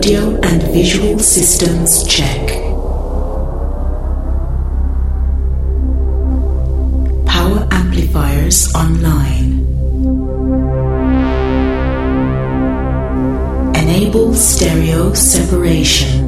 Audio and visual systems check. Power amplifiers online. Enable stereo separation.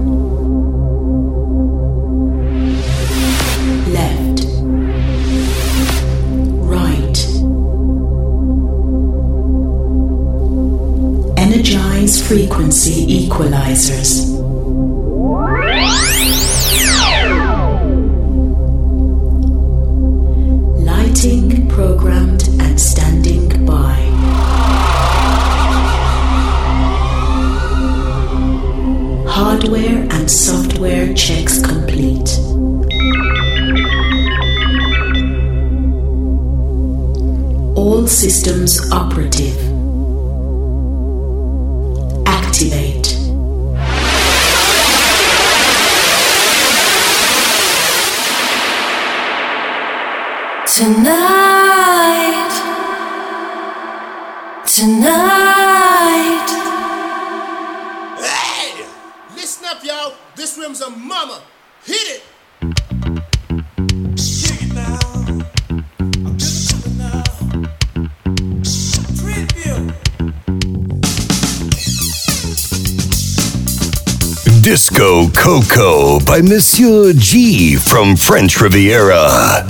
Coco by Monsieur G from French Riviera.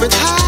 different high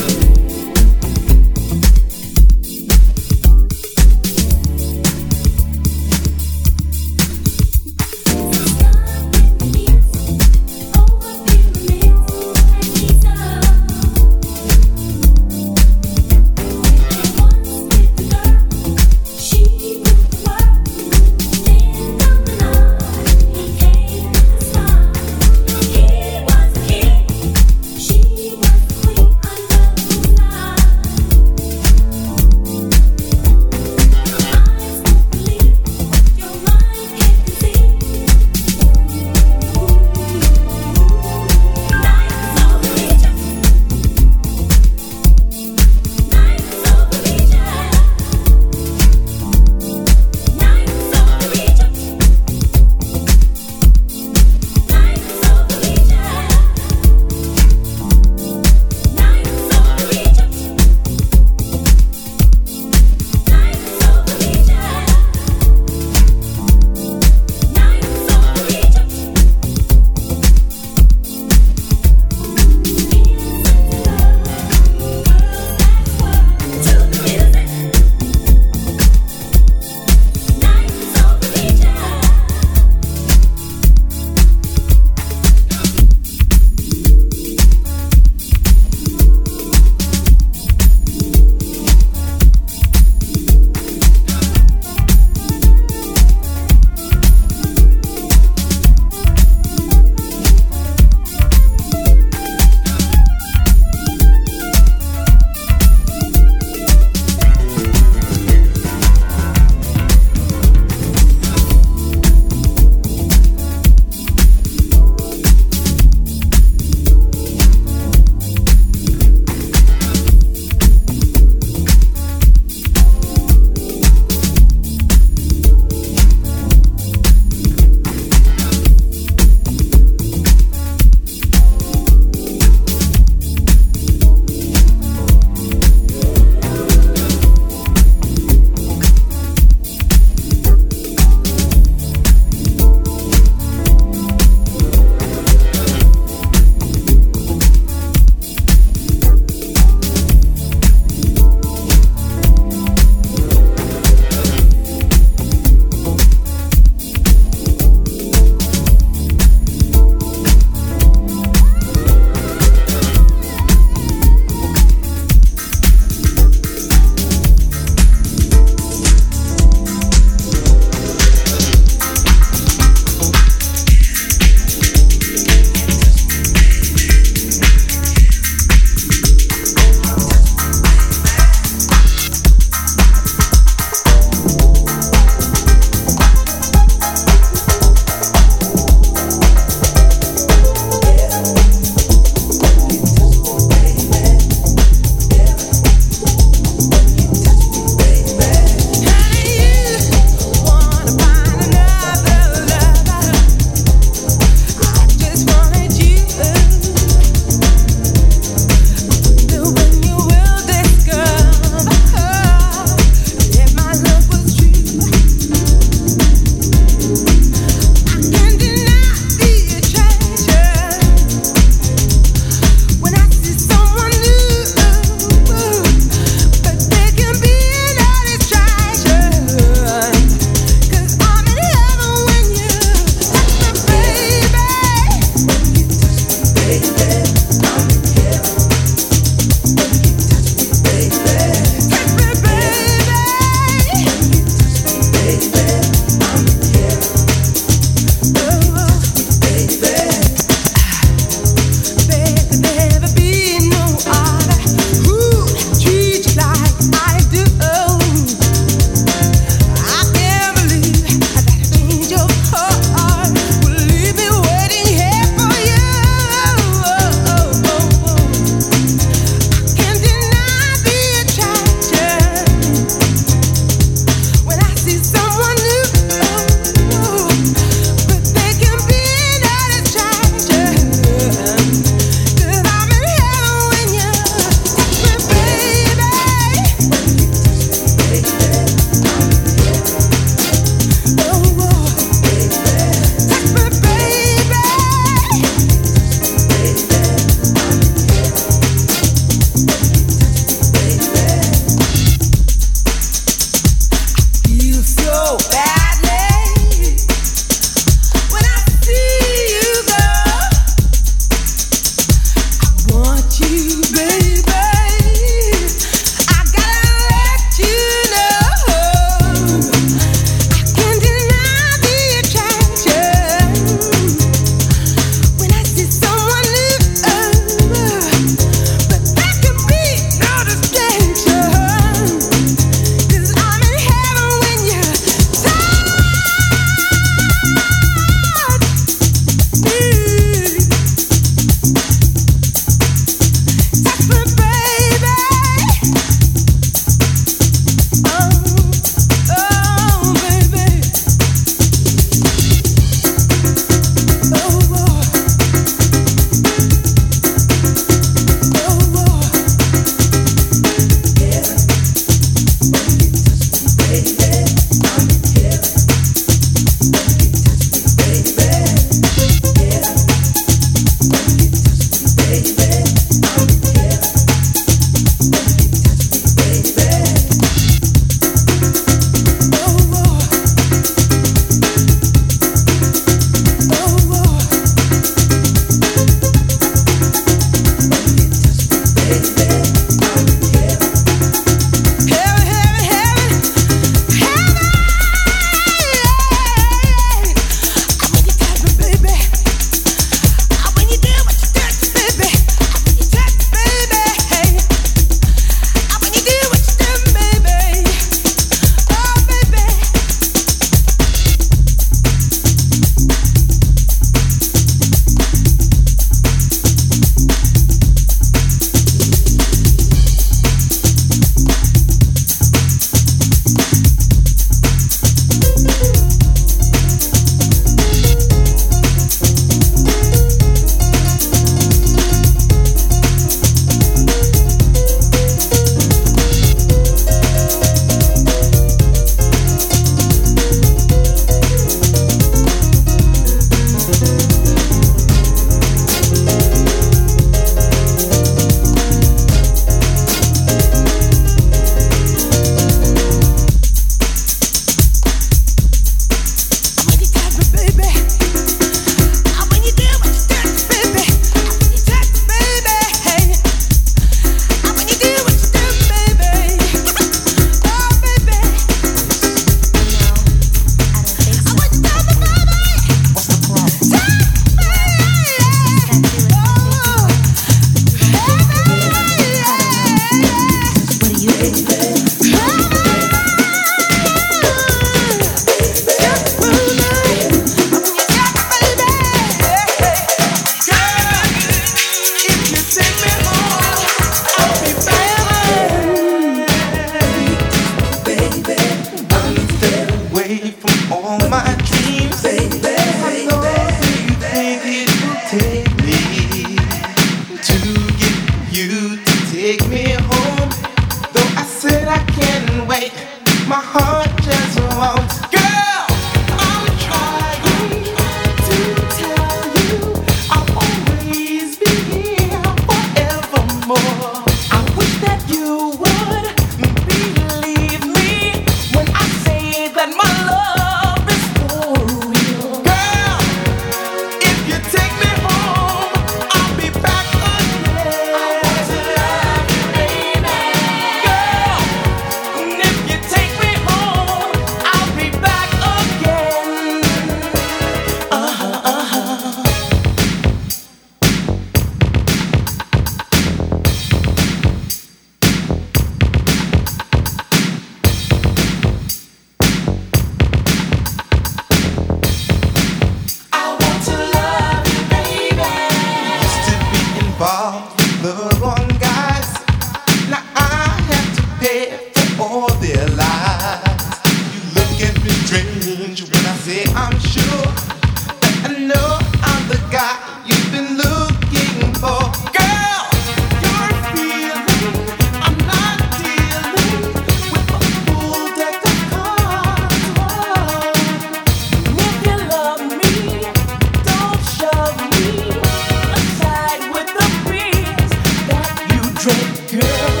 girl.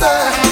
monster.